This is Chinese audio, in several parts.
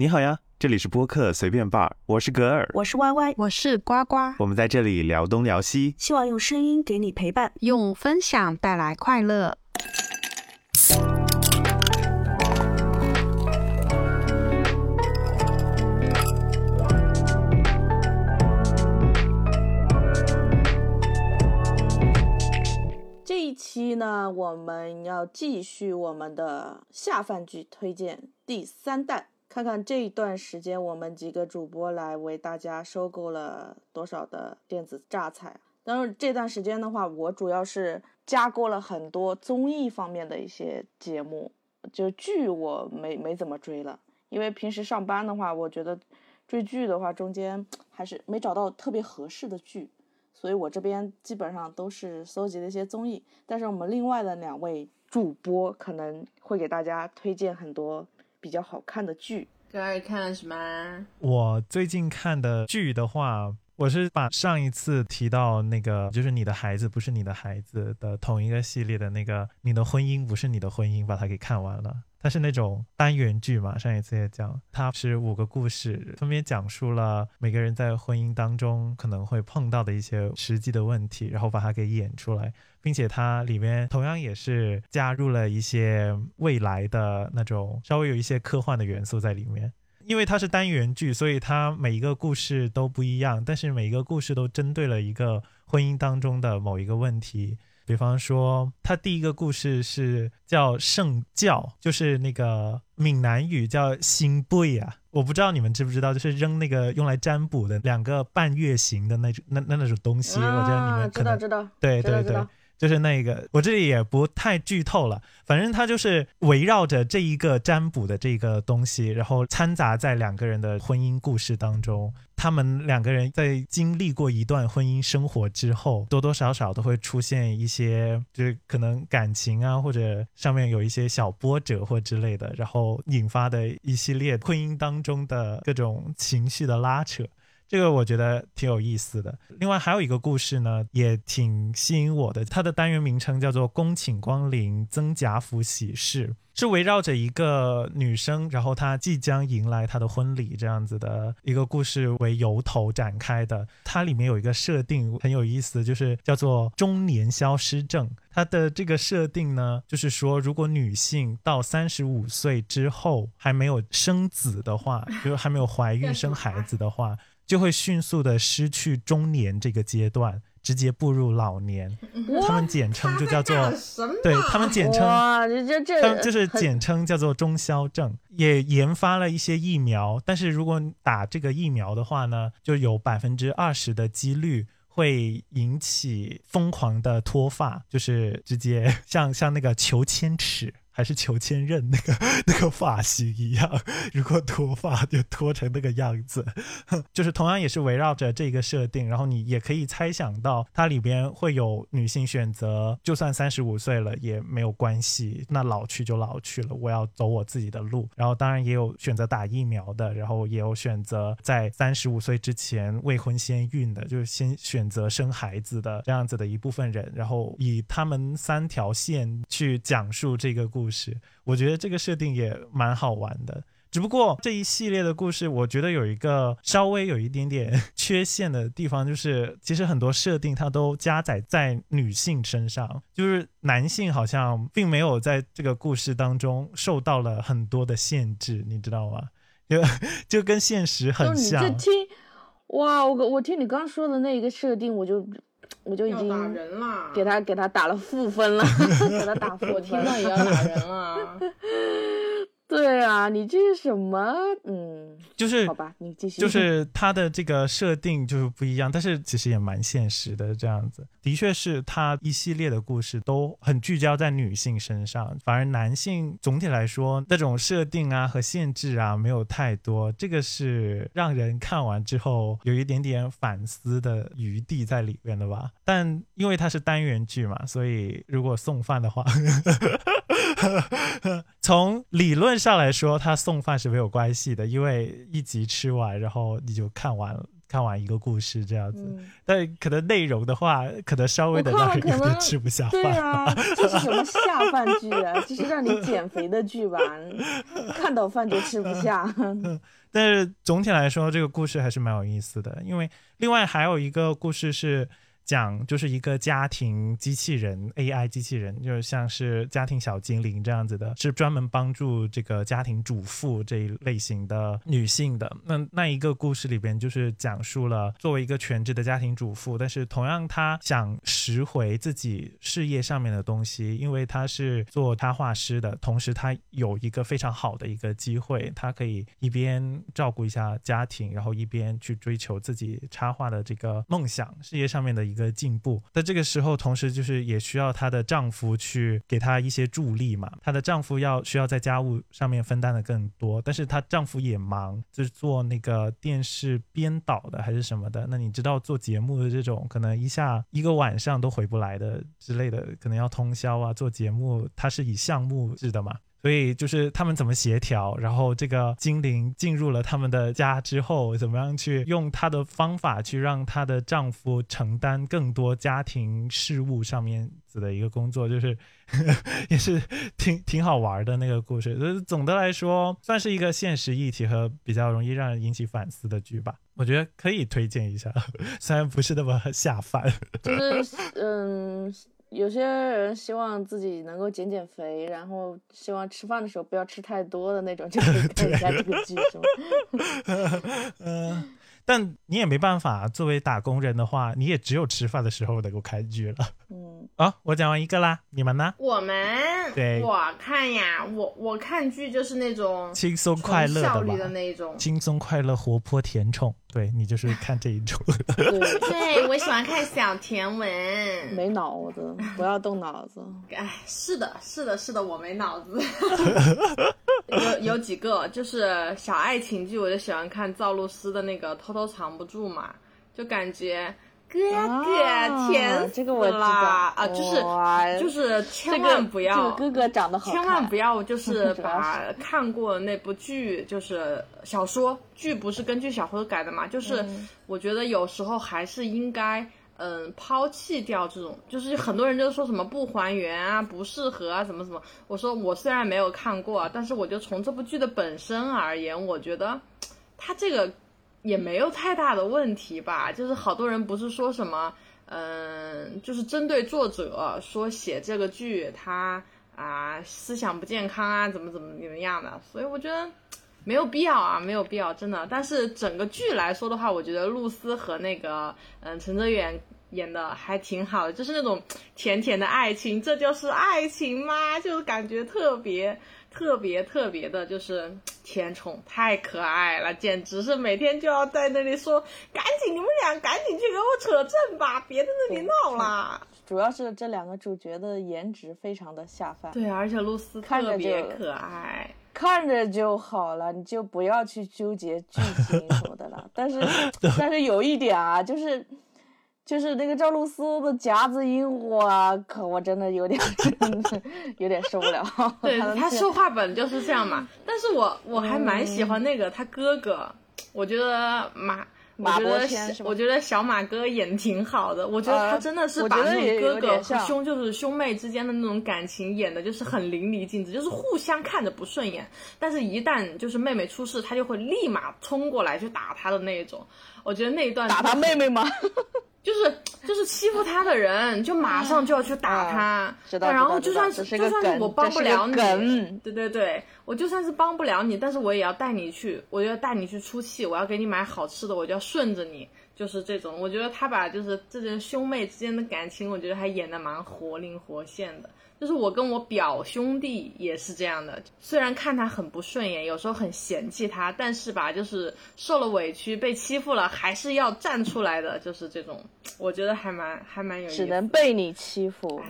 你好呀，这里是播客随便伴儿，我是格尔，我是歪歪我是呱呱，我们在这里聊东聊西，希望用声音给你陪伴，用分享带来快乐。这一期呢，我们要继续我们的下饭剧推荐第三弹，看看这一段时间我们几个主播来为大家收购了多少的电子榨菜。但是，这段时间的话，我主要是加购了很多综艺方面的一些节目，就剧我没没怎么追了，因为平时上班的话，我觉得追剧的话，中间还是没找到特别合适的剧。所以我这边基本上都是搜集了一些综艺，但是我们另外的两位主播可能会给大家推荐很多比较好看的剧。哥儿看了什么？我最近看的剧的话，我是把上一次提到那个就是你的孩子不是你的孩子的同一个系列的那个你的婚姻不是你的婚姻，把它给看完了。它是那种单元剧嘛，上一次也讲，它是五个故事，分别讲述了每个人在婚姻当中可能会碰到的一些实际的问题，然后把它给演出来，并且它里面同样也是加入了一些未来的那种稍微有一些科幻的元素在里面。因为它是单元剧，所以它每一个故事都不一样，但是每一个故事都针对了一个婚姻当中的某一个问题。比方说，他第一个故事是叫圣教，就是那个闽南语叫新贝啊，我不知道你们知不知道，就是扔那个用来占卜的两个半月形的那种那那那种东西，我觉得你们可能知道知道，对对对。就是那个，我这里也不太剧透了。反正它就是围绕着这一个占卜的这个东西，然后掺杂在两个人的婚姻故事当中。他们两个人在经历过一段婚姻生活之后，多多少少都会出现一些，就是可能感情啊，或者上面有一些小波折或之类的，然后引发的一系列婚姻当中的各种情绪的拉扯。这个我觉得挺有意思的。另外还有一个故事呢，也挺吸引我的。它的单元名称叫做《恭请光临曾贾府喜事》，是围绕着一个女生，然后她即将迎来她的婚礼这样子的一个故事为由头展开的。它里面有一个设定很有意思，就是叫做中年消失症。它的这个设定呢，就是说如果女性到三十五岁之后还没有生子的话，就是还没有怀孕生孩子的话。就会迅速的失去中年这个阶段，直接步入老年。他们简称就叫做，对他们简称，这这，他们就是简称叫做中消症。也研发了一些疫苗，但是如果打这个疫苗的话呢，就有百分之二十的几率会引起疯狂的脱发，就是直接像像那个裘千尺。还是裘千仞那个 那个发型一样，如果脱发就脱成那个样子，就是同样也是围绕着这个设定，然后你也可以猜想到它里边会有女性选择，就算三十五岁了也没有关系，那老去就老去了，我要走我自己的路。然后当然也有选择打疫苗的，然后也有选择在三十五岁之前未婚先孕的，就是先选择生孩子的这样子的一部分人，然后以他们三条线去讲述这个故事。我觉得这个设定也蛮好玩的。只不过这一系列的故事，我觉得有一个稍微有一点点 缺陷的地方，就是其实很多设定它都加载在女性身上，就是男性好像并没有在这个故事当中受到了很多的限制，你知道吗？就就跟现实很像。你听，哇，我我听你刚说的那一个设定，我就。我就已经给他给他打了负分了，给他打负分。我听到也要打人了。对啊，你这是什么？嗯，就是好吧，你继续。就是他的这个设定就是不一样，但是其实也蛮现实的这样子。的确是他一系列的故事都很聚焦在女性身上，反而男性总体来说那种设定啊和限制啊没有太多。这个是让人看完之后有一点点反思的余地在里面的吧。但因为它是单元剧嘛，所以如果送饭的话。从理论上来说，他送饭是没有关系的，因为一集吃完，然后你就看完了，看完一个故事这样子。嗯，但可能内容的话，可能稍微的让人有点吃不下对饭。啊，这是什么下饭剧啊？这是让你减肥的剧吧？看到饭就吃不下。但是总体来说，这个故事还是蛮有意思的，因为另外还有一个故事是讲，就是一个家庭机器人 AI 机器人，就是像是家庭小精灵这样子的，是专门帮助这个家庭主妇这一类型的女性的。那那一个故事里边就是讲述了作为一个全职的家庭主妇，但是同样她想拾回自己事业上面的东西，因为她是做插画师的，同时她有一个非常好的一个机会，她可以一边照顾一下家庭，然后一边去追求自己插画的这个梦想，事业上面的一个进步。在这个时候，同时就是也需要她的丈夫去给她一些助力嘛。她的丈夫要需要在家务上面分担的更多，但是她丈夫也忙，就是做那个电视编导的还是什么的。那你知道做节目的这种，可能一下一个晚上都回不来的之类的，可能要通宵啊。做节目它是以项目制的嘛。所以就是他们怎么协调，然后这个精灵进入了他们的家之后，怎么样去用她的方法去让她的丈夫承担更多家庭事务上面子的一个工作，就是 也是挺挺好玩的那个故事。就是总的来说，算是一个现实议题和比较容易让人引起反思的剧吧。我觉得可以推荐一下，虽然不是那么下饭。就是嗯，有些人希望自己能够减减肥，然后希望吃饭的时候不要吃太多的那种，就可以 看一下这个剧，是吗？嗯，但你也没办法，作为打工人的话，你也只有吃饭的时候能够看剧了。嗯，啊，我讲完一个啦，你们呢？我们对我看呀，我我看剧就是那种轻松快乐的纯效率的吧？那种。轻松快乐、活泼甜宠，对你就是看这一种。对，对，我喜欢看小甜文。没脑子，不要动脑子。哎，是的，是的，是的，我没脑子。有有几个就是小爱情剧，我就喜欢看赵露思的那个《偷偷藏不住》嘛，就感觉哥哥啊甜死这个我知道啊，就是就是千万不要这个哥哥长得好，千万不要就是 把看过那部剧，就是小说剧不是根据小说改的嘛？就是嗯我觉得有时候还是应该。嗯，抛弃掉这种，就是很多人就说什么不还原啊、不适合啊，什么什么。我说我虽然没有看过，但是我就从这部剧的本身而言，我觉得它这个也没有太大的问题吧。就是好多人不是说什么，嗯，就是针对作者说写这个剧他啊思想不健康啊，怎么怎么怎么样的，所以我觉得没有必要啊，没有必要，真的。但是整个剧来说的话，我觉得露丝和那个嗯陈哲远。演的还挺好的，就是那种甜甜的爱情，这就是爱情吗？就是感觉特别特别特别的，就是甜宠，太可爱了，简直是每天就要在那里说，赶紧你们俩赶紧去给我扯证吧，别在那里闹啦。主要是这两个主角的颜值非常的下饭，对，而且露丝看着特别可爱。看着就好了，你就不要去纠结剧情什么的了。但是 但是有一点啊，就是就是那个赵露思的夹子音，我可我真的有点真的 有点受不了。对他说话本就是这样嘛，但是我我还蛮喜欢那个他哥哥，我觉得马。马伯骞我觉得小马哥演挺好的，我觉得他呃真的是把那种哥哥和兄就是兄妹之间的那种感情演的就是很淋漓尽致，就是互相看着不顺眼，但是一旦就是妹妹出事，他就会立马冲过来去打他的那一种。我觉得那一段打他妹妹吗？就是就是欺负他的人，就马上就要去打他。啊知道然后就算是是就算是我帮不了你，对对对，我就算是帮不了你，但是我也要带你去，我要带你去出气，我要给你买好吃的，我就要顺着你，就是这种。我觉得他把就是这些兄妹之间的感情，我觉得还演的蛮活灵活现的。就是我跟我表兄弟也是这样的，虽然看他很不顺眼，有时候很嫌弃他，但是吧，就是受了委屈、被欺负了，还是要站出来的，就是这种，我觉得还蛮还蛮有意思只。能被你欺负。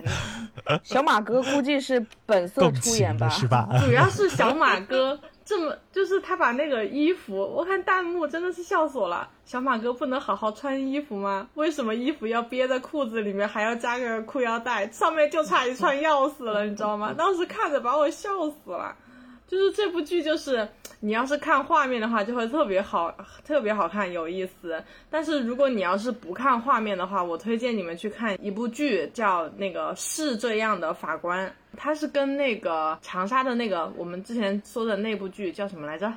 小马哥估计是本色出演吧是吧？主要是小马哥这么，就是他把那个衣服，我看弹幕真的是笑死我了。小马哥不能好好穿衣服吗？为什么衣服要憋在裤子里面，还要加个裤腰带，上面就差一串钥匙了，你知道吗？当时看着把我笑死了。就是这部剧，就是你要是看画面的话，就会特别好，特别好看，有意思。但是如果你要是不看画面的话，我推荐你们去看一部剧，叫那个是这样的法官，它是跟那个长沙的那个我们之前说的那部剧叫什么来着？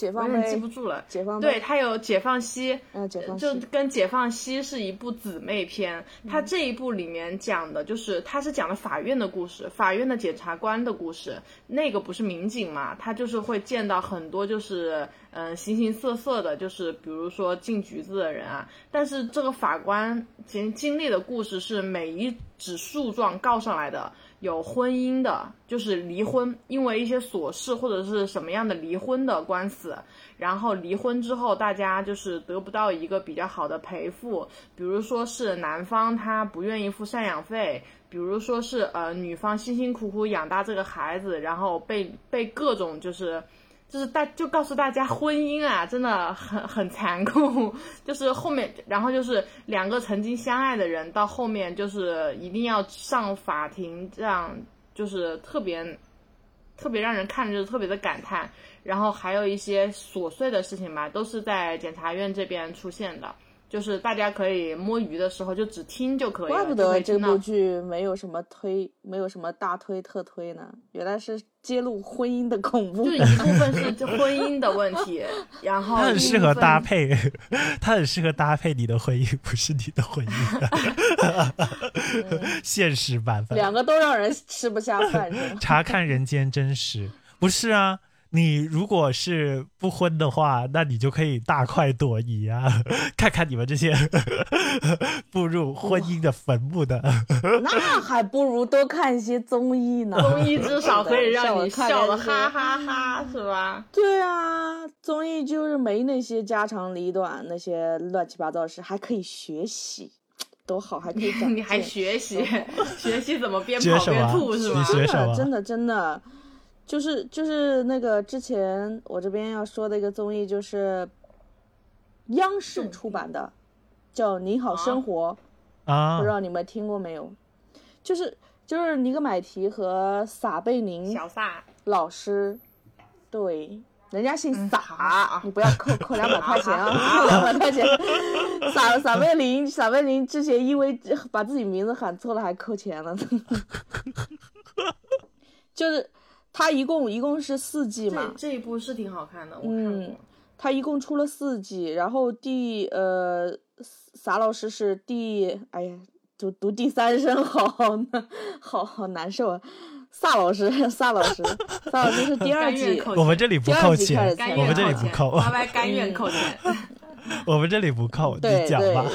解放我有点记不，住了。解放对，碑，它有解放西，嗯，解放就，跟《解放西》是一部姊妹篇，它这一部里面讲的就是，它是讲的法院的故事，法院的检察官的故事。那个不是民警嘛，他就是会见到很多就是嗯、呃形形色色的，就是比如说进局子的人啊。但是这个法官经经历的故事是每一纸诉状告上来的。有婚姻的，就是离婚，因为一些琐事或者是什么样的离婚的官司，然后离婚之后，大家就是得不到一个比较好的赔付，比如说是男方他不愿意付赡养费，比如说是呃女方辛辛苦苦养大这个孩子，然后被被各种就是。就是大就告诉大家，婚姻啊，真的很很残酷。就是后面，然后就是两个曾经相爱的人，到后面就是一定要上法庭，这样就是特别特别让人看着就特别的感叹。然后还有一些琐碎的事情吧，都是在检察院这边出现的。就是大家可以摸鱼的时候就只听就可以了，怪不得这部剧没有什么推，没有什么大推特推呢，原来是揭露婚姻的恐怖就。一部分是婚姻的问题，然后它很适合搭配，它很适合搭配你的婚姻，不是你的婚姻。现实版本，两个都让人吃不下饭，查看人间真实，不是啊？你如果是不婚的话，那你就可以大快朵颐啊，看看你们这些 步入婚姻的坟墓的。那还不如多看一些综艺呢。综艺至少可以让你笑的哈哈哈，是吧？对啊，综艺就是没那些家长里短，那些乱七八糟的事，还可以学习，多好，还可以长 你还学习学习怎么边跑边吐是吗你？学什么真的真的，就是就是那个之前我这边要说的一个综艺，就是央视出版的，叫《你好生活》，啊。不知，道你们听过没有？就是就是尼格买提和撒贝宁小撒，老师，对，人家姓撒，好你不要扣扣两百块钱啊，扣 两百块钱。撒撒贝宁，撒贝宁之前因为把自己名字喊错了还扣钱了，就是他一共一共是四季嘛，这一部是挺好看的，我看嗯过。他一共出了四季，然后第呃撒老师是第，哎呀，读读第三声好难，好 好难受啊。萨老师，萨老师，萨老师是第二季，我们这里不扣钱我们这里愿扣钱，不扣，拜拜，甘愿扣钱。我们这里不 扣，你讲吧。。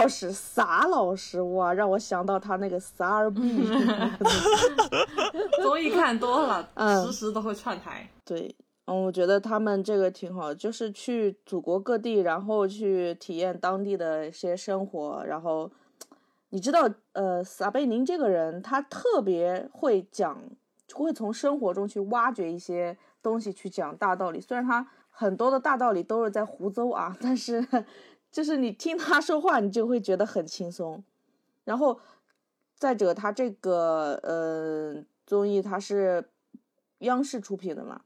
老师，撒老师哇，让我想到他那个撒尔币。综艺看多了，嗯时时都会串台。对，嗯，我觉得他们这个挺好，就是去祖国各地，然后去体验当地的一些生活。然后，你知道，呃，撒贝宁这个人，他特别会讲，会从生活中去挖掘一些东西，去讲大道理。虽然他很多的大道理都是在胡诌啊，但是就是你听他说话，你就会觉得很轻松。然后，再者，他这个呃综艺它是央视出品的嘛，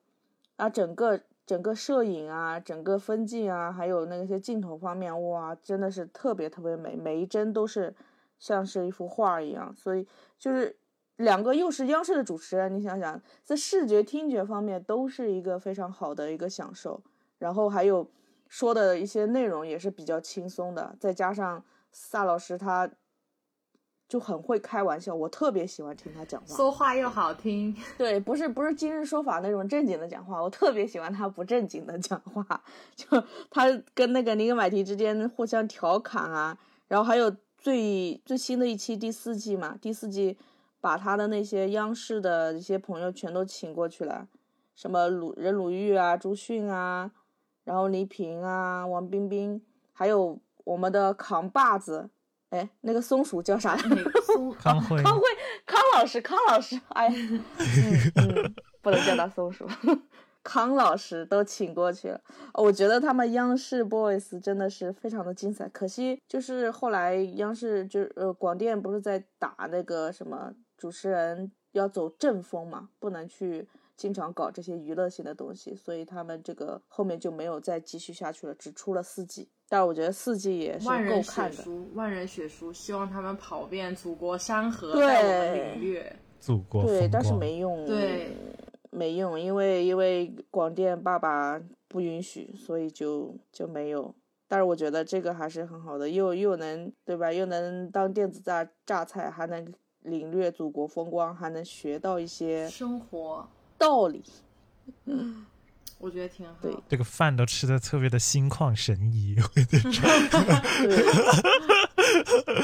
啊，整个整个摄影啊，整个分镜啊，还有那些镜头方面，哇，真的是特别特别美，每一帧都是像是一幅画一样。所以就是两个又是央视的主持人，你想想，在视觉、听觉方面都是一个非常好的一个享受。然后还有说的一些内容也是比较轻松的，再加上萨老师他就很会开玩笑，我特别喜欢听他讲话。说话又好听，对，不是不是今日说法那种正经的讲话，我特别喜欢他不正经的讲话，就他跟那个尼格买提之间互相调侃啊，然后还有最最新的一期第四季嘛，第四季把他的那些央视的一些朋友全都请过去了，什么鲁任鲁豫啊、朱迅啊，然后倪萍啊、王冰冰，还有我们的扛把子，哎，那个松鼠叫啥来着？松 康辉，康辉，康老师，康老师，哎呀，嗯嗯，不能叫他松鼠，康老师都请过去了。哦我觉得他们央视 boys 真的是非常的精彩，可惜就是后来央视就呃广电不是在打那个什么主持人要走正风嘛，不能去经常搞这些娱乐性的东西，所以他们这个后面就没有再继续下去了，只出了四季。但是我觉得四季也是万人血够看的。书，万人血书，希望他们跑遍祖国山河，对带我们领略。祖国对，但是没用，对，没用，因为因为广电爸爸不允许，所以就就没有。但是我觉得这个还是很好的，又又能对吧？又能当电子榨榨菜，还能领略祖国风光，还能学到一些生活，道理。我觉得挺好。对这个饭都吃的特别的心旷神怡。对，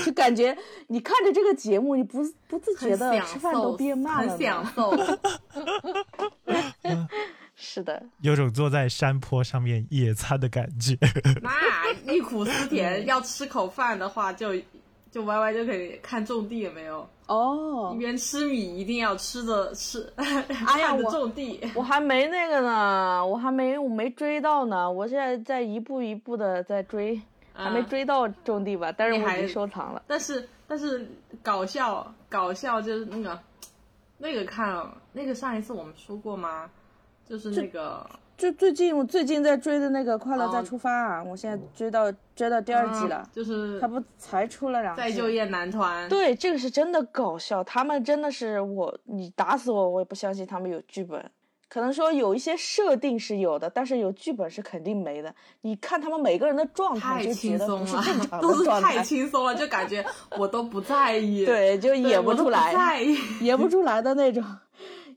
就感觉你看着这个节目，你不不自觉的吃饭都受，变慢了很享呢。受。是的，有种坐在山坡上面野餐的感觉。那忆苦思甜，要吃口饭的话就，就 Y Y 就可以看种地有没有？哦一，边吃米一定要吃着吃，哎呀 看着我种地。我还没那个呢，我还没我没追到呢，我现在在一步一步的在追，还没嗯追到种地吧，但是我已经收藏了。但是但是搞笑搞笑就是那个那个看了那个上一次我们说过吗？就是那个就最近我最近在追的那个《快乐再哦出发》啊，我现在追到追到第二季了啊，就是他不才出了两季。再就业男团。对，这个是真的搞笑，他们真的是我，你打死我，我也不相信他们有剧本。可能说有一些设定是有的，但是有剧本是肯定没的。你看他们每个人的状态，太就觉得轻松了不是正，常都是太的状态，轻松了，就感觉我都不在意，对，就，演不出来，在意。演不出来的那种，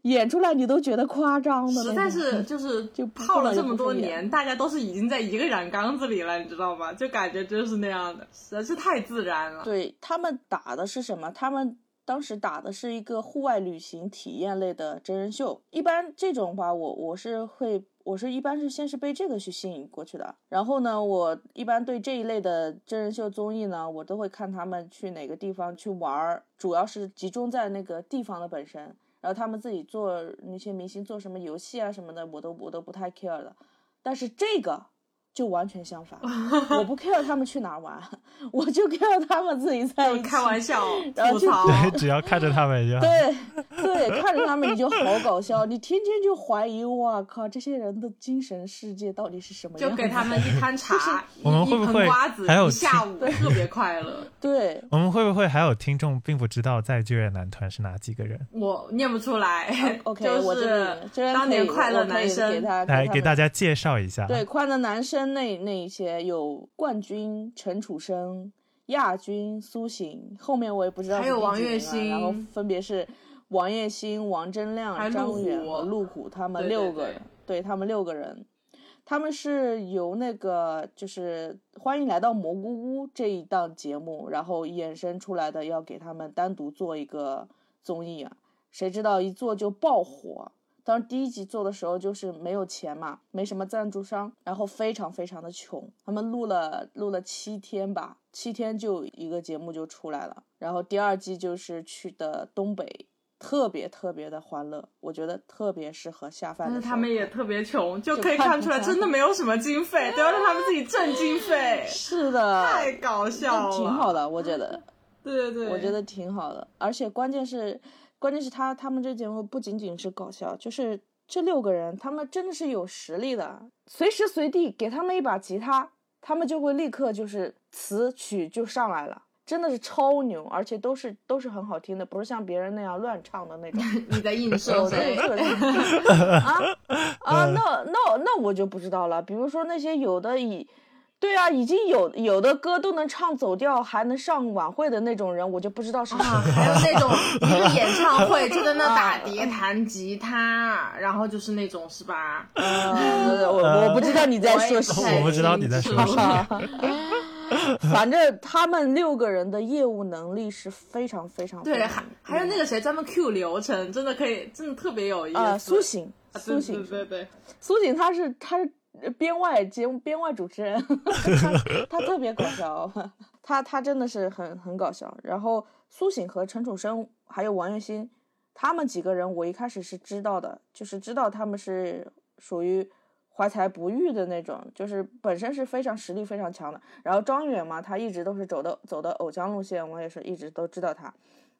演出来你都觉得夸张的。实在是 就是就泡了这么多年，大家都是已经在一个染缸子里了，你知道吗？就感觉就是那样的，实在是太自然了。对他们打的是什么？他们当时打的是一个户外旅行体验类的真人秀。一般这种吧，我我是会，我是一般是先是被这个去吸引过去的。然后呢，我一般对这一类的真人秀综艺呢，我都会看他们去哪个地方去玩儿，主要是集中在那个地方的本身。然后他们自己做那些明星做什么游戏啊什么的，我都我都不太 care 了。但是这个就完全相反，我不 care 他们去哪玩，我就 care 他们自己在一起。开玩笑，然后就吐槽，对，只要看着他们就好。对对，看着他们你就好搞笑，你天天就怀疑，哇靠，这些人的精神世界到底是什么样？就给他们一 摊茶，我们会不会瓜子，还有下午特别快乐。对，我们会不会还有听众并不知道在就业男团是哪几个人？我念不出来 OK，就我这是当年快乐男生，他来给大家家介绍一下。对快乐男生那那一些有冠军陈楚生、亚军苏醒，后面我也不知道还有王栎是第几名了然后分别是王栎鑫、王铮亮张远和陆虎他们六个人，对他们六个人。他们是由那个就是欢迎来到蘑菇屋这一档节目，然后衍生出来的，要给他们单独做一个综艺啊。谁知道一做就爆火。当时第一集做的时候就是没有钱嘛，没什么赞助商，然后非常非常的穷。他们录了录了七天吧，七天就一个节目就出来了。然后第二季就是去的东北，特别特别的欢乐，我觉得特别适合下饭。他们也特别穷，就就可以看出来真的没有什么经费，都要让他们自己挣经费，是的，太搞笑了，挺好。的，我觉得。对对对，我觉得挺好的，而且关键是，关键是他他们这节目不仅仅是搞笑，就是这六个人他们真的是有实力的，随时随地给他们一把吉他，他们就会立刻就是词曲就上来了，真的是超牛，而且都是都是很好听的，不是像别人那样乱唱的那种。你在映射我这谁？个 啊啊，那那那我就不知道了。比如说那些有的已，对啊，已经有有的歌都能唱走调，还能上晚会的那种人，我就不知道是谁。啊，还有那种一个演唱会就在那打啊 碟、弹吉他，然后就是那种是吧？呃，我我不知道你在说谁。我不知道你在说谁。反正他们六个人的业务能力是非常非常对，还还有那个谁咱们 Q 流程，真的可以，真的特别有意思。啊，苏醒，苏醒对，对对，苏醒他是他是编外节目编外主持人，他他特别搞笑，他他真的是很很搞笑。然后苏醒和陈楚生还有王栎鑫，他们几个人我一开始是知道的，就是知道他们是属于怀才不遇的那种，就是本身是非常实力非常强的。然后张远嘛，他一直都是走的走的偶像路线，我也是一直都知道他。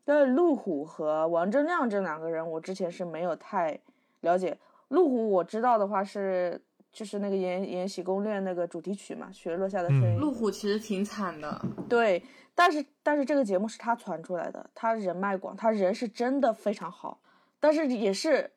但是陆虎和王铮亮这两个人，我之前是没有太了解。陆虎我知道的话是就是那个《延延禧攻略》那个主题曲嘛，《雪落下的声音》路虎其实挺惨的，对，但是但是这个节目是他传出来的，他人脉广，他人是真的非常好，但是也是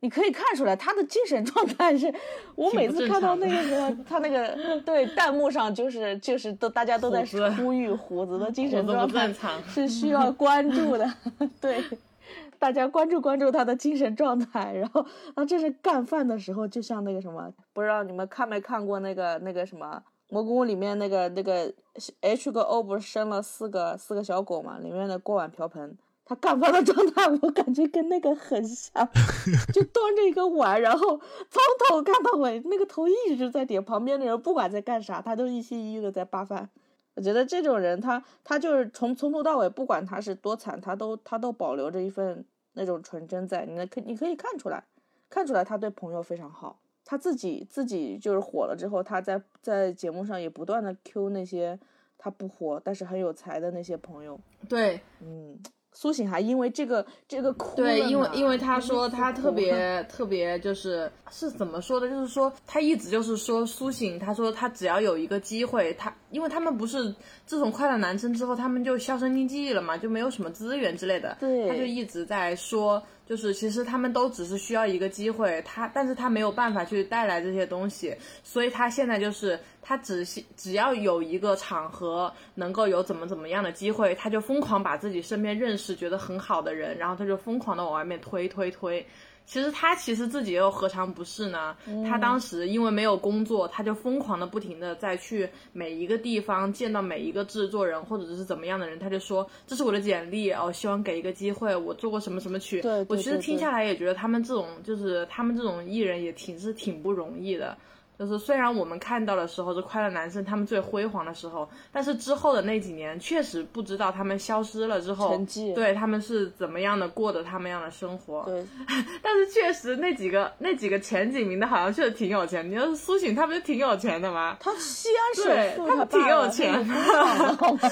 你可以看出来他的精神状态是，我每次看到那个，他那个对弹幕上就是就是都大家都在呼吁虎子的精神状态。是需要关注的，对，大家关注关注他的精神状态，然后啊，这是干饭的时候，就像那个什么，不知道你们看没看过那个那个什么蘑菇屋里面那个那个 H 和 O 不是生了四个四个小狗嘛，里面的锅碗瓢盆。他干饭的状态，我感觉跟那个很像，就端着一个碗，然后从头干到尾，那个头一直在点，旁边的人不管在干啥，他都一心一意的在扒饭。我觉得这种人他，他就是从从头到尾，不管他是多惨，他都他都保留着一份那种纯真在。你能可你可以看出来，看出来他对朋友非常好。他自己自己就是火了之后，他在在节目上也不断的 Q 那些他不火但是很有才的那些朋友。对嗯，苏醒还因为这个这个哭对，因为因为他说他特别特别就是是怎么说的？就是说他一直就是说苏醒，他说他只要有一个机会，他因为他们不是自从快乐男生之后，他们就销声匿迹了嘛，就没有什么资源之类的。对他就一直在说，就是其实他们都只是需要一个机会，他但是他没有办法去带来这些东西，所以他现在就是他只是只要有一个场合能够有怎么怎么样的机会，他就疯狂把自己身边认识觉得很好的人，然后他就疯狂的往外面推推推。其实他其实自己又何尝不是呢？他当时因为没有工作，他就疯狂的不停的在去每一个地方见到每一个制作人或者是怎么样的人，他就说这是我的简历哦，希望给一个机会，我做过什么什么曲。对对我其实听下来也觉得他们这种就是他们这种艺人也挺是挺不容易的。就是虽然我们看到的时候是快乐男生他们最辉煌的时候，但是之后的那几年确实不知道他们消失了之后，对他们是怎么样的过的他们样的生活。对，但是确实那几个那几个前几名的好像确实挺有钱。你要是苏醒，他不是挺有钱的吗？他西安对首富，他们挺有钱的好吗？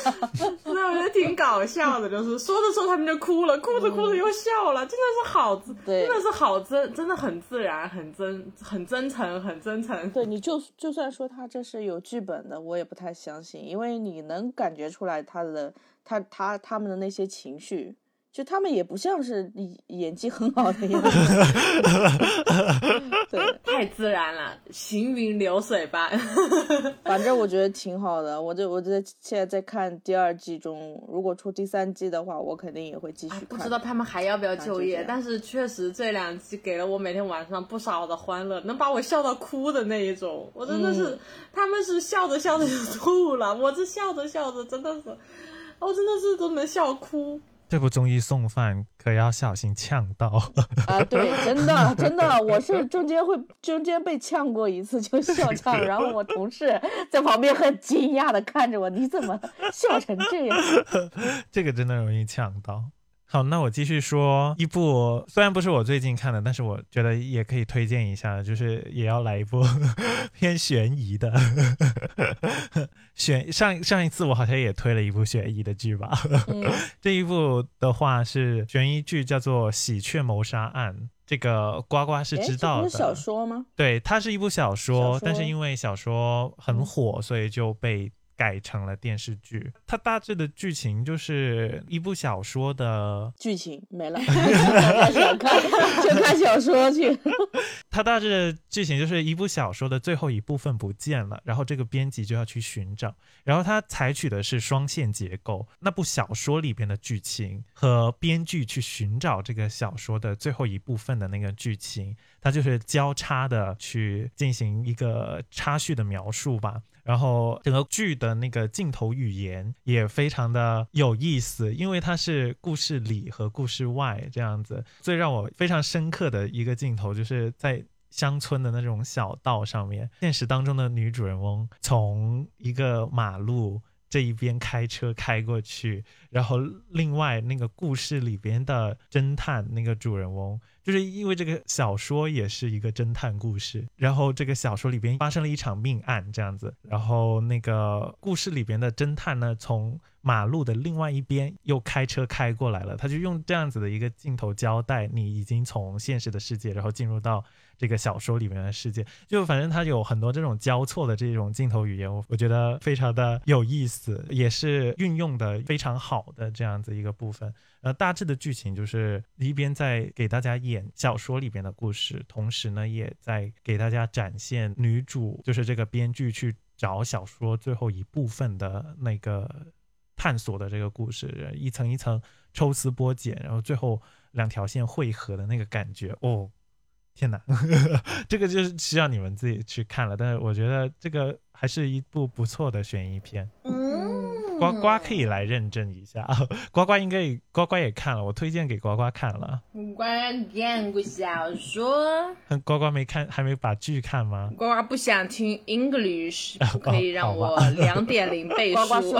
所以 我觉得挺搞笑的，就是说着说着他们就哭了，哭着哭着又笑了，真的是好自，真的是好真，真的很自然，很真，很真诚，很真诚。对，你就就算说他这是有剧本的，我也不太相信，因为你能感觉出来他的他他他们的那些情绪，就他们也不像是演演技很好的样子。对，太自然了，行云流水般。反正我觉得挺好的。我就我在现在在看第二季中，如果出第三季的话，我肯定也会继续看。不知道他们还要不要就业，但是确实这两季给了我每天晚上不少的欢乐，能把我笑到哭的那一种。我真的是，嗯他们是笑着笑着就 吐了，我这笑着笑着真的是，我真的是都能笑哭。这部综艺送饭可要小心呛到。啊，对，真的真的，我是中间会中间被呛过一次，就笑呛，然后我同事在旁边很惊讶的看着我，你怎么笑成这样？这个真的容易呛到。好，那我继续说一部，虽然不是我最近看的，但是我觉得也可以推荐一下，就是也要来一部 偏悬疑的。悬上上一次我好像也推了一部悬疑的剧吧，嗯，这一部的话是悬疑剧，叫做《喜鹊谋杀案》。这个呱呱是知道的，是小说吗？对，它是一部小说，小说但是因为小说很火，所以就被改成了电视剧。它大致的剧情就是一部小说的，剧情没了，想看就看小说去。它大致的剧情就是一部小说的最后一部分不见了，然后这个编辑就要去寻找，然后它采取的是双线结构，那部小说里边的剧情和编剧去寻找这个小说的最后一部分的那个剧情，它就是交叉的去进行一个插叙的描述吧。然后整个剧的那个镜头语言也非常的有意思，因为它是故事里和故事外这样子。最让我非常深刻的一个镜头，就是在乡村的那种小道上面，现实当中的女主人翁从一个马路这一边开车开过去，然后另外那个故事里边的侦探那个主人翁，就是因为这个小说也是一个侦探故事，然后这个小说里边发生了一场命案这样子，然后那个故事里边的侦探呢，从马路的另外一边又开车开过来了，他就用这样子的一个镜头交代你已经从现实的世界，然后进入到这个小说里面的世界，就反正他有很多这种交错的这种镜头语言，我我觉得非常的有意思，也是运用的非常好的这样子一个部分。呃，大致的剧情就是一边在给大家演小说里边的故事，同时呢也在给大家展现女主就是这个编剧去找小说最后一部分的那个探索的这个故事，一层一层抽丝剥茧，然后最后两条线汇合的那个感觉，哦，天哪，这个就是需要你们自己去看了。但是我觉得这个还是一部不错的悬疑片，嗯，呱呱可以来认证一下，呱呱应该也呱呱也看了，我推荐给呱呱看了，呱呱看过小说，呱呱没看，还没把剧看吗？呱呱不想听 English，不 可以让我吧。两点零倍呱呱说速。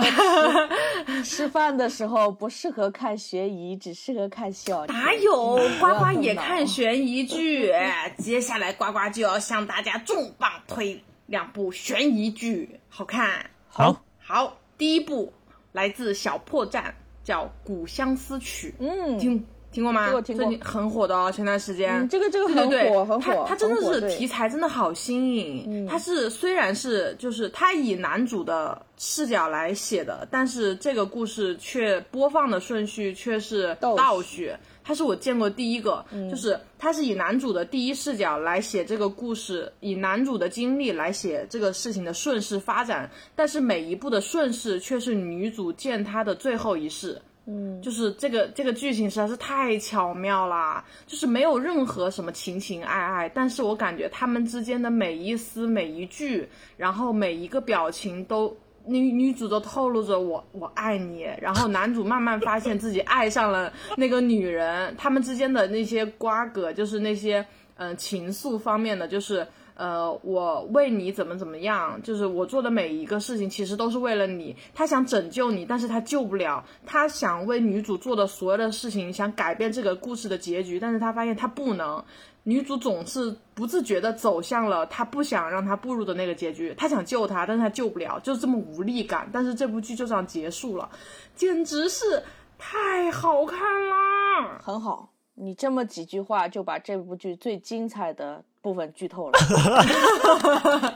吃 吃饭的时候不适合看悬疑，只适合看小。哪有？嗯。呱呱也看悬疑剧？哎接下来呱呱就要向大家重磅推两部悬疑剧，好看。好，好，第一部来自小破站，叫《古相思曲》，嗯，听听过吗？这个听过最近很火的哦，前段时间。嗯这个这个对对对，很火很火它它真的是题材真的好新颖。嗯它是虽然是就是它以男主的视角来写的，但是这个故事却播放的顺序却是倒序倒序。它是我见过第一个，嗯就是他是以男主的第一视角来写这个故事，以男主的经历来写这个事情的顺势发展，但是每一步的顺势却是女主见他的最后一世。嗯，就是这个这个剧情实在是太巧妙啦，就是没有任何什么情情爱爱，但是我感觉他们之间的每一丝每一句，然后每一个表情都。女女主都透露着我我爱你，然后男主慢慢发现自己爱上了那个女人，他们之间的那些瓜葛，就是那些嗯、情愫方面的，就是呃，我为你怎么怎么样，就是我做的每一个事情，其实都是为了你。他想拯救你，但是他救不了。他想为女主做的所有的事情，想改变这个故事的结局，但是他发现他不能。女主总是不自觉的走向了她不想让她步入的那个结局。她想救她，但是她救不了，就是这么无力感。但是这部剧就这样结束了，简直是太好看啦！很好。你这么几句话就把这部剧最精彩的部分剧透了，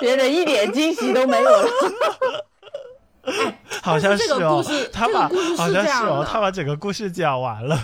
别人一点惊喜都没有了。好像这个哦故事，他把这个故事是好像是哦，他把整个故事讲完了，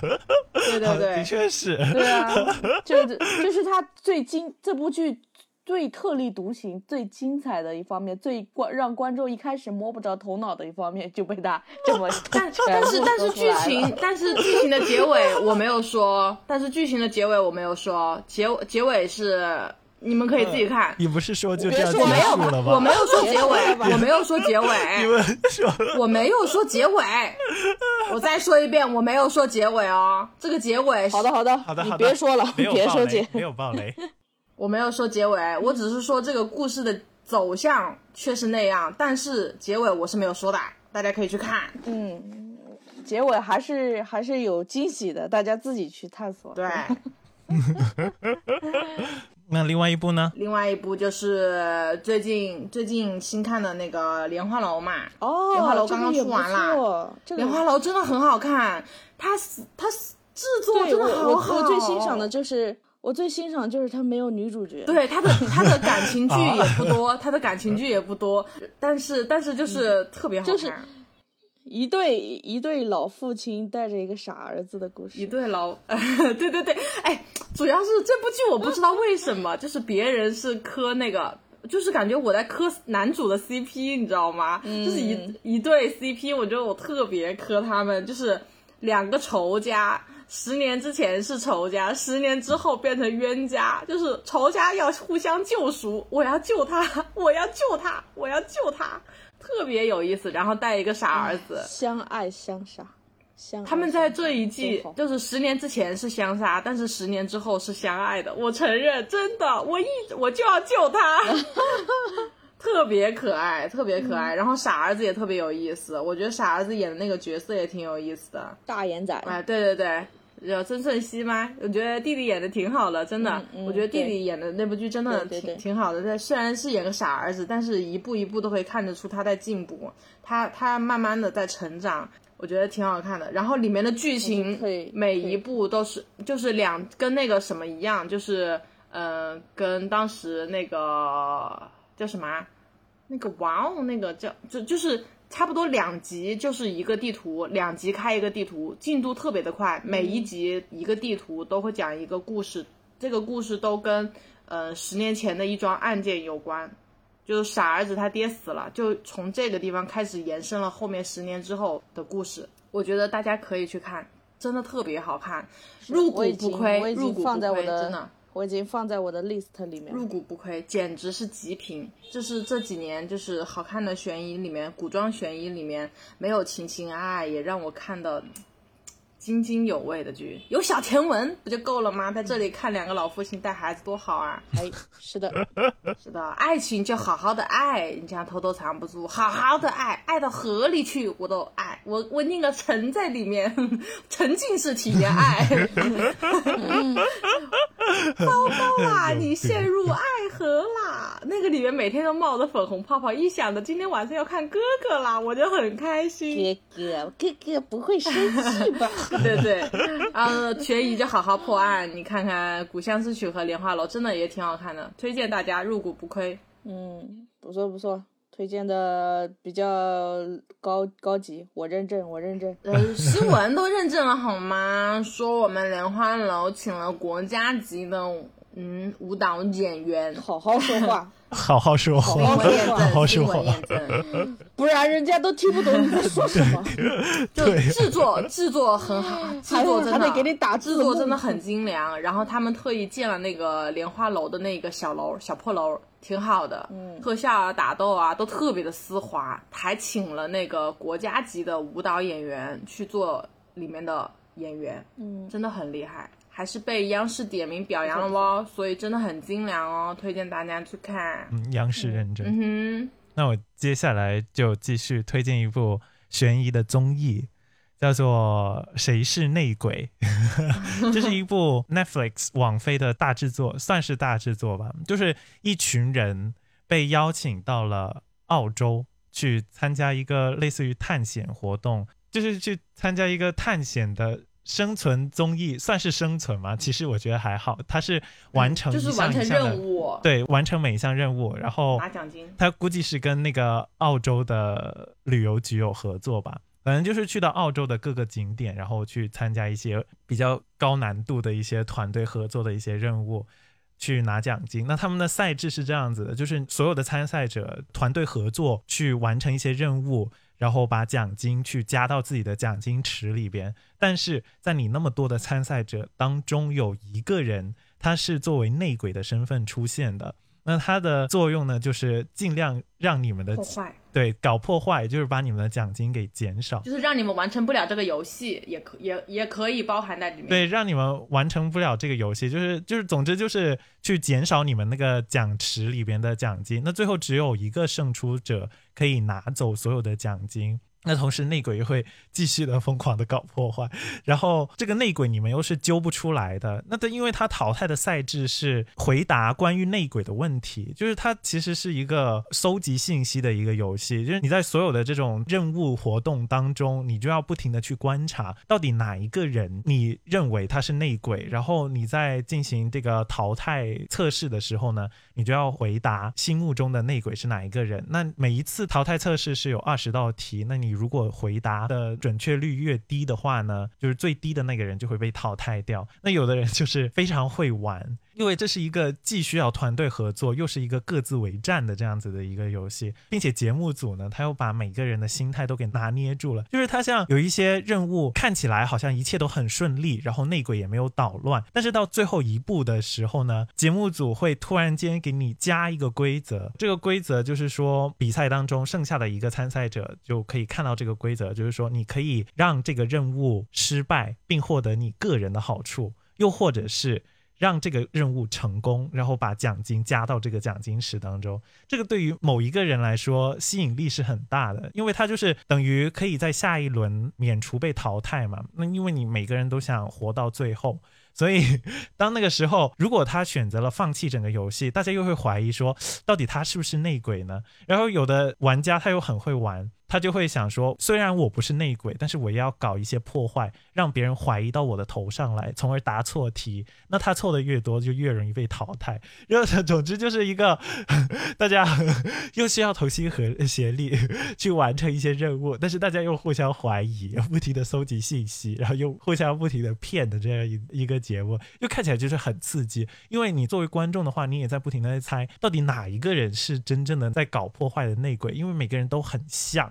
对对 对，的确是，对啊，就是就是他最精这部剧最特立独行、最精彩的一方面，最观让观众一开始摸不着头脑的一方面，就被他这么但但是但是剧情，但是剧情的结尾我没有说，但是剧情的结尾我没有说，结结尾是你们可以自己看。你不是说就这样结束了吗？我没有说结尾我没有说结你尾，们说我没有说结尾。我再说一遍，我没有说结尾哦。这个结尾好的好的好的，你好的别说了，没有暴雷别说结，没有暴雷。我没有说结尾，我只是说这个故事的走向却是那样，但是结尾我是没有说的，大家可以去看。嗯，结尾还是还是有惊喜的，大家自己去探索。对，那另外一部呢？另外一部就是最近最近新看的那个《莲花楼》嘛，哦，莲花楼刚刚出完啦莲花楼真的很好看，它是它是制作真的好好。我最欣赏的就是我最欣赏就是它没有女主角。对他的他的感情剧 也不多，他的感情剧也不多，但是但是就是特别好看，就是一对一对老父亲带着一个傻儿子的故事。一对老，对对对，哎，主要是这部剧我不知道为什么，就是别人是磕那个，就是感觉我在磕男主的 CP，你知道吗？就是一一对 CP，我觉得我特别磕他们，就是两个仇家。十年之前是仇家，十年之后变成冤家，就是仇家要互相救赎，我要救他，我要救他，我要救他，特别有意思。然后带一个傻儿子，相爱相杀，相他们在这一季就是十年之前是相杀，但是十年之后是相爱的。我承认，真的，我一我就要救他，特别可爱，特别可爱。然后傻儿子也特别有意思，我觉得傻儿子演的那个角色也挺有意思的。大眼仔，哎，对对对，有曾舜晞吗？我觉得弟弟演的挺好的，真的。嗯嗯我觉得弟对弟演的那部剧真的挺挺好的。他虽然是演个傻儿子，但是一步一步都会看得出他在进步，他他慢慢的在成长。我觉得挺好看的，然后里面的剧情每一可以部都是就是两跟那个什么一样，就是呃跟当时那个叫什么啊那个哇哦那个叫就就是差不多两集就是一个地图，两集开一个地图，进度特别的快，每一集一个地图都会讲一个故事，这个故事都跟呃十年前的一桩案件有关。就是傻儿子他爹死了，就从这个地方开始延伸了后面十年之后的故事。我觉得大家可以去看，真的特别好看，入股不亏入股不亏，真的我已经放在我的 list 里面。入股不亏，简直是极品。这是这几年就是好看的悬疑里面，古装悬疑里面没有情情爱爱，也让我看的津津有味的剧。有小甜文不就够了吗？在这里看两个老父亲带孩子多好啊！哎，是的，是的，爱情就好好的爱，你这样偷偷藏不住，好好的爱，爱到河里去，我都爱，我我宁可沉在里面，沉浸式体验爱。糟糕啦，你陷入爱河啦！那个里面每天都冒着粉红泡泡，一想着今天晚上要看哥哥啦，我就很开心。哥哥，哥哥不会生气吧？对 对，然后悬疑就好好破案，你看看《古相思曲》和《莲花楼》，真的也挺好看的，推荐大家入股不亏。嗯，不错不错，推荐的比较高高级，我认证，我认证。呃，新闻都认证了好吗？说我们莲花楼请了国家级的嗯舞蹈演员，好好说话，好好说好话，好验好说话。不然人家都听不懂你在说什么，就制作制作很好，制作真的给你打制作真的很精良。然后他们特意建了那个莲花楼的那个小楼小破楼，挺好的，嗯。特效啊、打斗啊都特别的丝滑，还请了那个国家级的舞蹈演员去做里面的演员，嗯，真的很厉害，还是被央视点名表扬了哦，所以真的很精良哦，推荐大家去看。嗯，央视认证。嗯哼那我接下来就继续推荐一部悬疑的综艺，叫做《谁是内鬼》。这是一部 Netflix 网飞的大制作，算是大制作吧。就是一群人被邀请到了澳洲去参加一个类似于探险活动，就是去参加一个探险的。生存综艺算是生存吗？其实我觉得还好，它是完成哼，就一项是完成任务，，对，完成每一项任务，然后拿奖金。他估计是跟那个澳洲的旅游局有合作吧，反正就是去到澳洲的各个景点，然后去参加一些比较高难度的一些团队合作的一些任务，去拿奖金。那他们的赛制是这样子的，就是所有的参赛者团队合作去完成一些任务。然后把奖金去加到自己的奖金池里边，但是在你那么多的参赛者当中，有一个人他是作为内鬼的身份出现的，那它的作用呢，就是尽量让你们的破坏，对搞破坏，就是把你们的奖金给减少，就是让你们完成不了这个游戏，也可也也可以包含在里面。对，让你们完成不了这个游戏，就是就是，总之就是去减少你们那个奖池里边的奖金。那最后只有一个胜出者可以拿走所有的奖金。那同时内鬼会继续的疯狂的搞破坏，然后这个内鬼你们又是揪不出来的。那它因为它淘汰的赛制是回答关于内鬼的问题，就是它其实是一个搜集信息的一个游戏，就是你在所有的这种任务活动当中，你就要不停的去观察到底哪一个人你认为他是内鬼，然后你在进行这个淘汰测试的时候呢，你就要回答心目中的内鬼是哪一个人。那每一次淘汰测试是有二十道题，那你如果回答的准确率越低的话呢，就是最低的那个人就会被淘汰掉。那有的人就是非常会玩，因为这是一个既需要团队合作，又是一个各自为战的这样子的一个游戏，并且节目组呢，他又把每个人的心态都给拿捏住了。就是他像有一些任务看起来好像一切都很顺利，然后内鬼也没有捣乱，但是到最后一步的时候呢，节目组会突然间给你加一个规则，这个规则就是说比赛当中剩下的一个参赛者就可以看到这个规则，就是说你可以让这个任务失败，并获得你个人的好处，又或者是让这个任务成功，然后把奖金加到这个奖金池当中。这个对于某一个人来说吸引力是很大的，因为他就是等于可以在下一轮免除被淘汰嘛。那因为你每个人都想活到最后。所以，当那个时候，如果他选择了放弃整个游戏，大家又会怀疑说，到底他是不是内鬼呢？然后有的玩家他又很会玩。他就会想说，虽然我不是内鬼，但是我要搞一些破坏，让别人怀疑到我的头上来，从而答错题。那他错的越多，就越容易被淘汰。然后，总之就是一个 大家 又需要同心合协力去完成一些任务，但是大家又互相怀疑，不停的搜集信息，然后又互相不停的骗的这样一一个节目，又看起来就是很刺激。因为你作为观众的话，你也在不停的在猜，到底哪一个人是真正的在搞破坏的内鬼？因为每个人都很像。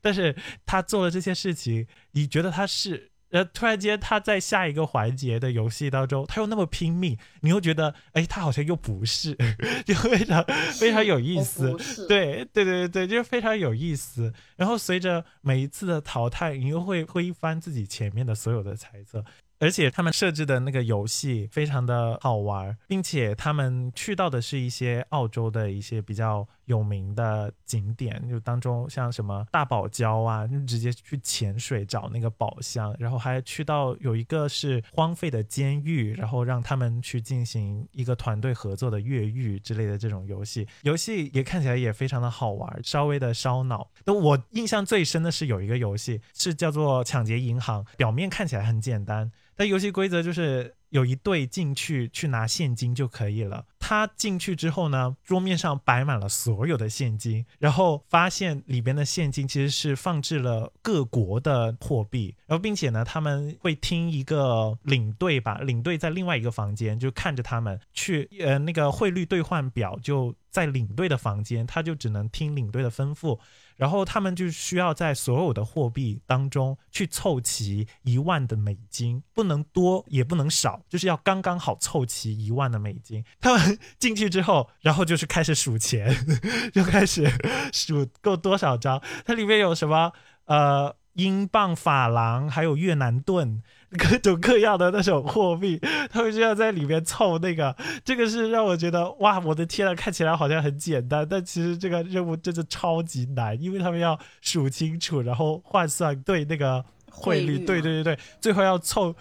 但是他做了这些事情，你觉得他是？呃，突然间他在下一个环节的游戏当中，他又那么拼命，你又觉得，哎，他好像又不是，就非常非常有意思。对对对对对，就是非常有意思。然后随着每一次的淘汰，你又会推翻自己前面的所有的猜测。而且他们设置的那个游戏非常的好玩，并且他们去到的是一些澳洲的一些比较有名的景点，就当中像什么大堡礁啊，就直接去潜水找那个宝箱，然后还去到有一个是荒废的监狱，然后让他们去进行一个团队合作的越狱之类的这种游戏，游戏也看起来也非常的好玩，稍微的烧脑。那我印象最深的是有一个游戏是叫做抢劫银行，表面看起来很简单。那游戏规则就是有一队进去去拿现金就可以了。他进去之后呢，桌面上摆满了所有的现金，然后发现里边的现金其实是放置了各国的货币，然后并且呢，他们会听一个领队吧，领队在另外一个房间就看着他们去，呃，那个汇率兑换表就在领队的房间，他就只能听领队的吩咐。然后他们就需要在所有的货币当中去凑齐一万的美金，不能多也不能少，就是要刚刚好凑齐一万的美金。他们进去之后，然后就是开始数钱，就开始数够多少张。它里面有什么？呃，英镑、法郎，还有越南盾。各种各样的那种货币，他们就要在里面凑那个，这个是让我觉得哇，我的天啊，看起来好像很简单，但其实这个任务真的超级难，因为他们要数清楚，然后换算对那个汇率，对对对对，最后要凑，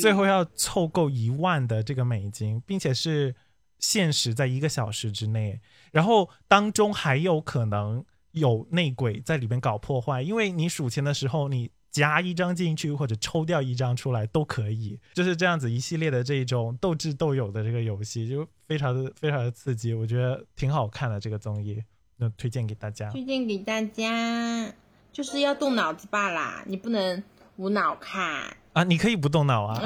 最后要凑够一万的这个美金，并且是限时在一个小时之内，然后当中还有可能有内鬼在里面搞破坏，因为你数钱的时候你。加一张进去或者抽掉一张出来都可以，就是这样子一系列的这种斗智斗勇的这个游戏，就非常的非常的刺激，我觉得挺好看的这个综艺，那推荐给大家。推荐给大家，就是要动脑子罢啦，你不能无脑看啊！你可以不动脑啊，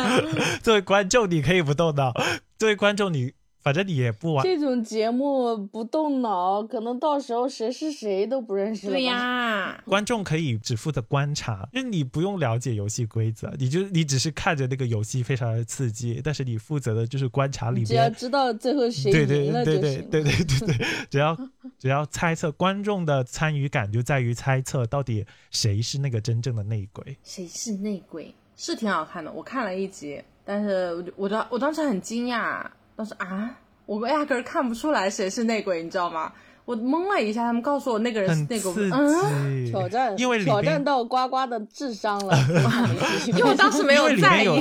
作为观众你可以不动脑，作为观众你。反正你也不玩这种节目，不动脑，可能到时候谁是谁都不认识了。对呀，观众可以只负责观察，因为你不用了解游戏规则，你就你只是看着那个游戏非常的刺激，但是你负责的就是观察里面。只要知道最后谁赢了就行。对对对对对对对，只要只要猜测，观众的参与感就在于猜测到底谁是那个真正的内鬼。谁是内鬼？是挺好看的，我看了一集，但是我我当我当时很惊讶。当时啊，我压根儿看不出来谁是内鬼，你知道吗？我懵了一下，他们告诉我那个人是内鬼，嗯，挑战，因为挑战到呱呱的智商了，因为我当时没有在意，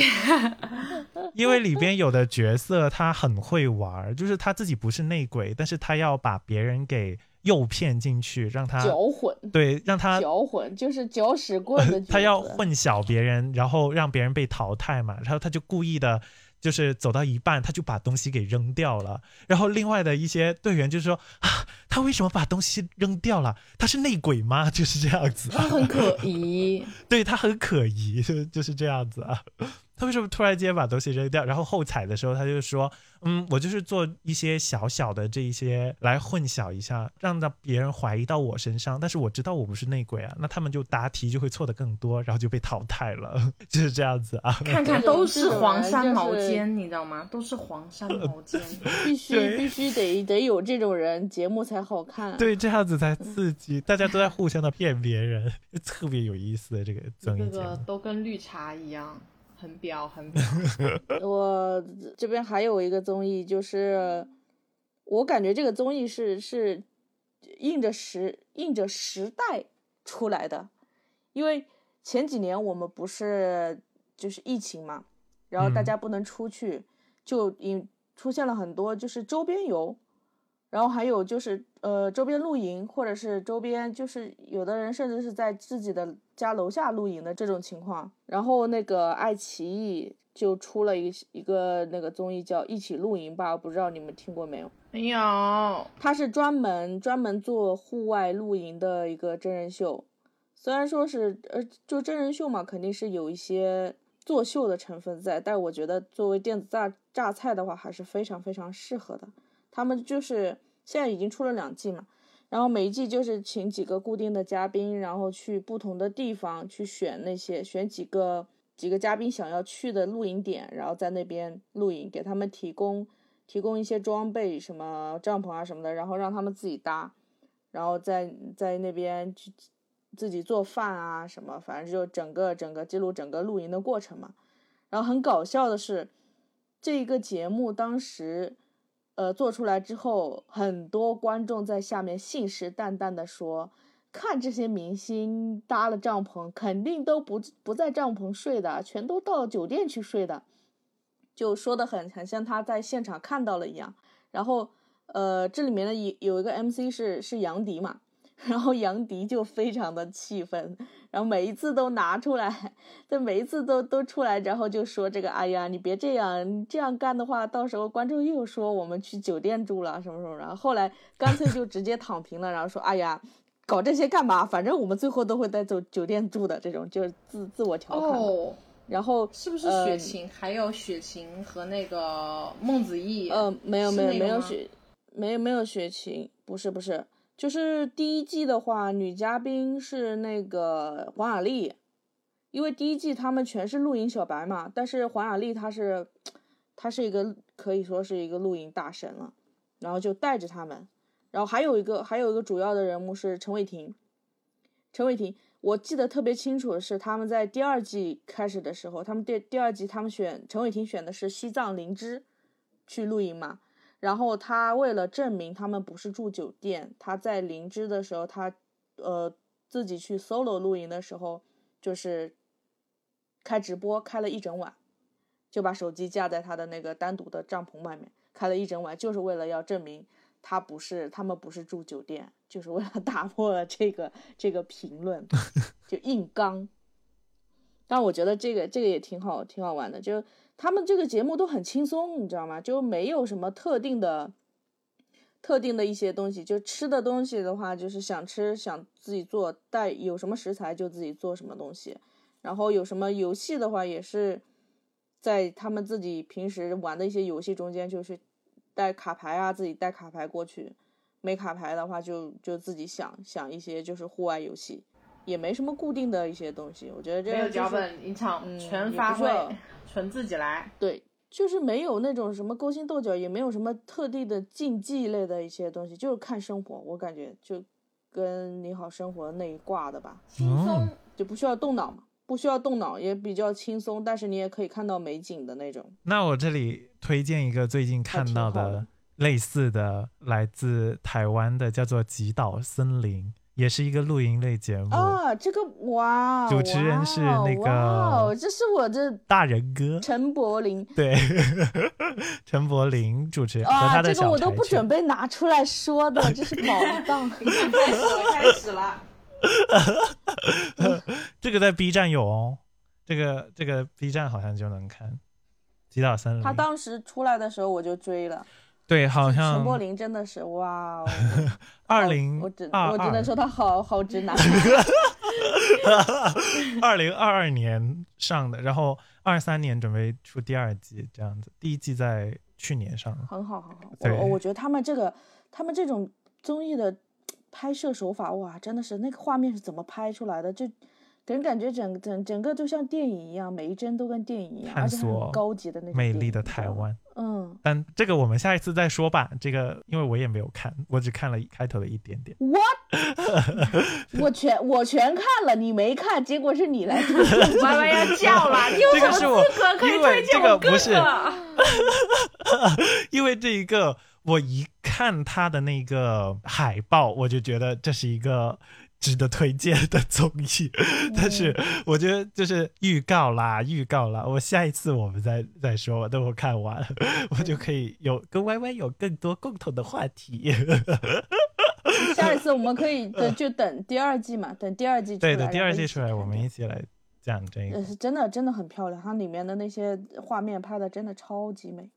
因为里边 有的角色他很会玩，就是他自己不是内鬼，但是他要把别人给诱骗进去，让他搅混，对，让他搅混，就是搅屎棍的，他要混淆别人，然后让别人被淘汰嘛，然后他就故意的。就是走到一半，他就把东西给扔掉了。然后另外的一些队员就说：“啊，他为什么把东西扔掉了？他是内鬼吗？”就是这样子。他很可疑，对他很可疑，就就是这样子啊。他为什么突然间把东西扔掉？然后后采的时候，他就说：“嗯，我就是做一些小小的这一些来混淆一下，让到别人怀疑到我身上。但是我知道我不是内鬼啊，那他们就答题就会错的更多，然后就被淘汰了，就是这样子啊。看看都是黄山毛尖，你知道吗？都是黄山毛尖，必须必须得得有这种人，节目才好看。对，这样子才刺激，大家都在互相的骗别人，特别有意思的这个综艺节目，都跟绿茶一样。很彪很彪。我这边还有一个综艺，就是我感觉这个综艺是是应着时应着时代出来的，因为前几年我们不是就是疫情嘛，然后大嗯家不能出去，就引出现了很多就是周边游，然后还有就是呃周边露营，或者是周边就是有的人甚至是在自己的家楼下露营的这种情况。然后那个爱奇艺就出了一个一个那个综艺叫《一起露营吧》，我不知道你们听过没有？没有，它是专门专门做户外露营的一个真人秀，虽然说是呃就真人秀嘛，肯定是有一些作秀的成分在，但我觉得作为电子榨榨菜的话，还是非常非常适合的。他们就是现在已经出了两季嘛，然后每一季就是请几个固定的嘉宾，然后去不同的地方去选那些选几个几个嘉宾想要去的露营点，然后在那边露营，给他们提供提供一些装备，什么帐篷啊什么的，然后让他们自己搭，然后在在那边去自己做饭啊什么，反正就整个整个记录整个露营的过程嘛。然后很搞笑的是，这一个节目当时呃做出来之后，很多观众在下面信誓旦旦的说。看这些明星搭了帐篷，肯定都不不在帐篷睡的，全都到酒店去睡的，就说的很很像他在现场看到了一样。然后，呃，这里面的有有一个 MC 是是杨迪嘛，然后杨迪就非常的气愤，然后每一次都拿出来，对，每一次都都出来，然后就说这个，哎呀，你别这样，你这样干的话，到时候观众又说我们去酒店住了什么什么，然后后来干脆就直接躺平了，然后说，哎呀。搞这些干嘛？反正我们最后都会在酒酒店住的，这种就是自自我调侃。哦，然后是不是呃雪晴？还有雪晴和那个孟子义？呃，没有没有没有雪，没有没有雪晴，不是不是，就是第一季的话，女嘉宾是那个黄雅莉，因为第一季他们全是露营小白嘛，但是黄雅莉她是，她是一个可以说是一个露营大神了，然后就带着他们，然后还有一个还有一个主要的人物是陈伟霆，陈伟霆，我记得特别清楚的是他们在第二季开始的时候，他们第第二季他们选陈伟霆选的是西藏灵芝去露营嘛，然后他为了证明他们不是住酒店，他在灵芝的时候，他呃自己去 solo 露营的时候，就是开直播开了一整晚，就把手机架在他的那个单独的帐篷外面开了一整晚，就是为了要证明他不是他们不是住酒店，就是为了打破了这个这个评论，就硬刚。但我觉得这个这个也挺好，挺好玩的。就他们这个节目都很轻松，你知道吗？就没有什么特定的、特定的一些东西。就吃的东西的话，就是想吃想自己做，带有什么食材就自己做什么东西。然后有什么游戏的话，也是在他们自己平时玩的一些游戏中间，就是带卡牌啊，自己带卡牌过去。没卡牌的话就，就自己想想一些就是户外游戏，也没什么固定的一些东西。我觉得这没有就是脚本，一场嗯全发挥，纯自己来。对，就是没有那种什么勾心斗角，也没有什么特地的竞技类的一些东西，就是看生活。我感觉就跟你好生活那一挂的吧，轻松，就不需要动脑嘛，不需要动脑，也比较轻松，但是你也可以看到美景的那种。那我这里推荐一个最近看到的类似的，来自台湾的，叫做《极岛森林》，也是一个露营类节目。啊，这个哇，主持人是那个哇哦，这是我的大人哥，陈柏霖 对，陈柏霖主持和啊，他的小这个我都不准备拿出来说的，这是宝藏。开始了，开始了。这个在 B 站有哦，这个这个 B 站好像就能看。极岛森林，他当时出来的时候我就追了，对，好像陈柏霖真的是哇哦。二零我只我只能说他好好直男 二零二二年上的，然后二三年准备出第二季这样子，第一季在去年上了。很好很好。对我我觉得他们这个他们这种综艺的拍摄手法哇，真的是那个画面是怎么拍出来的？就给人感觉整整整个就像电影一样，每一帧都跟电影一样，探而且索很高级的那种美丽的台湾，嗯但这个我们下一次再说吧。这个因为我也没有看，我只看了开头的一点点。，what 我全我全看了，你没看，结果是你来推荐。歪歪要叫了，你有什么资格可以推荐哥哥？因为这一个，我一看他的那个海报，我就觉得这是一个值得推荐的综艺。但是我觉得就是预告啦，预告啦，我下一次我们再再说，等我看完，我就可以有跟 Y Y 有更多共同的话题。下一次我们可以等就等第二季嘛，等第二季出来。对的，第二季出来，我们一起来讲这个呃，。是真的真的很漂亮，它里面的那些画面拍的真的超级美。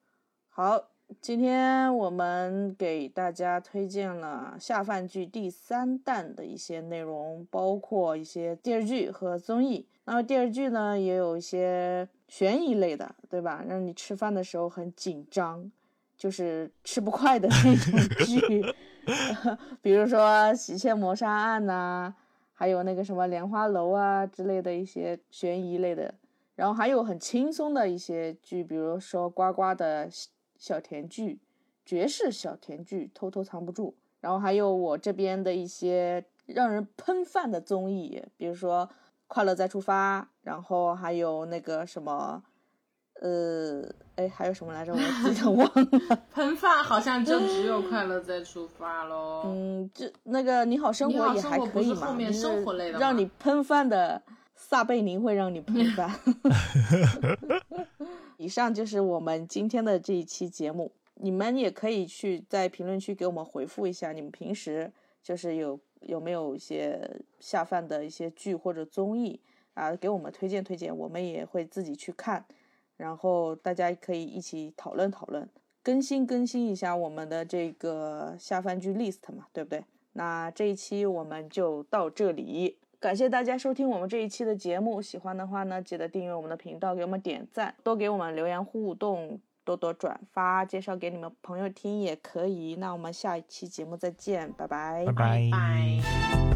好，今天我们给大家推荐了下饭剧第三弹的一些内容，包括一些电视剧和综艺。那么电视剧呢，也有一些悬疑类的，对吧？让你吃饭的时候很紧张，就是吃不快的那种 剧，比如说《喜鹊谋杀案》呐。还有那个什么莲花楼啊之类的一些悬疑类的，然后还有很轻松的一些剧，比如说呱呱的小小甜剧、绝世小甜剧、偷偷藏不住，然后还有我这边的一些让人喷饭的综艺，比如说《快乐再出发》，然后还有那个什么，呃，哎，还有什么来着？我记得忘了。喷饭好像就只有快乐再出发喽。嗯，这那个你好生活也还可以嘛，后面生活类的吗让你喷饭的撒贝宁会让你喷饭。以上就是我们今天的这一期节目，你们也可以去在评论区给我们回复一下，你们平时就是有有没有一些下饭的一些剧或者综艺啊，给我们推荐推荐，我们也会自己去看，然后大家可以一起讨论讨论。更新更新一下我们的这个下饭剧 list 嘛，对不对？那这一期我们就到这里，感谢大家收听我们这一期的节目。喜欢的话呢，记得订阅我们的频道，给我们点赞，多给我们留言互动，多多转发，介绍给你们朋友听也可以。那我们下一期节目再见，拜拜拜拜。拜。